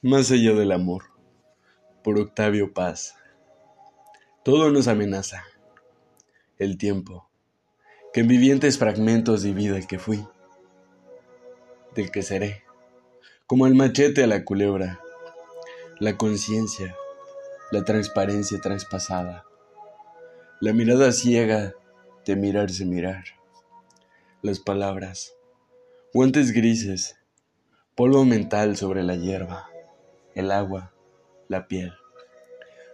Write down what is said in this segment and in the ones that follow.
Más allá del amor, por Octavio Paz. Todo nos amenaza. El tiempo, que en vivientes fragmentos divida el que fui, del que seré, como el machete a la culebra, la conciencia, la transparencia traspasada, la mirada ciega de mirarse mirar, las palabras, guantes grises, polvo mental sobre la hierba el agua, la piel.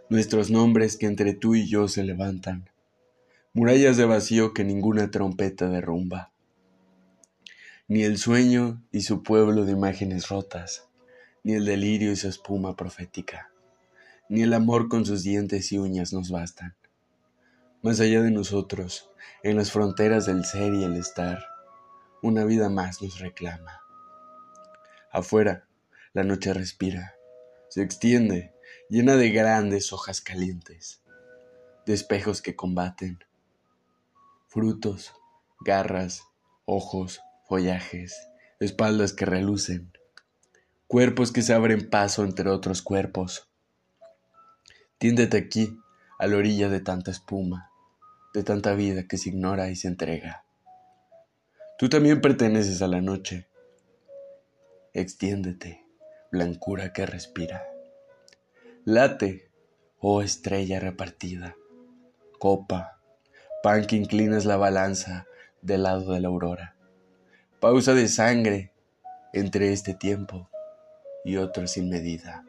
Nuestros nombres que entre tú y yo se levantan, murallas de vacío que ninguna trompeta derrumba. Ni el sueño y su pueblo de imágenes rotas, ni el delirio y su espuma profética, ni el amor con sus dientes y uñas nos bastan. Más allá de nosotros, en las fronteras del ser y el estar, una vida más nos reclama. Afuera, la noche respira se extiende, llena de grandes hojas calientes, de espejos que combaten, frutos, garras, ojos, follajes, espaldas que relucen, cuerpos que se abren paso entre otros cuerpos. Tiéndete aquí, a la orilla de tanta espuma, de tanta vida que se ignora y se entrega. Tú también perteneces a la noche. Extiéndete blancura que respira. Late, oh estrella repartida, copa, pan que inclinas la balanza del lado de la aurora, pausa de sangre entre este tiempo y otro sin medida.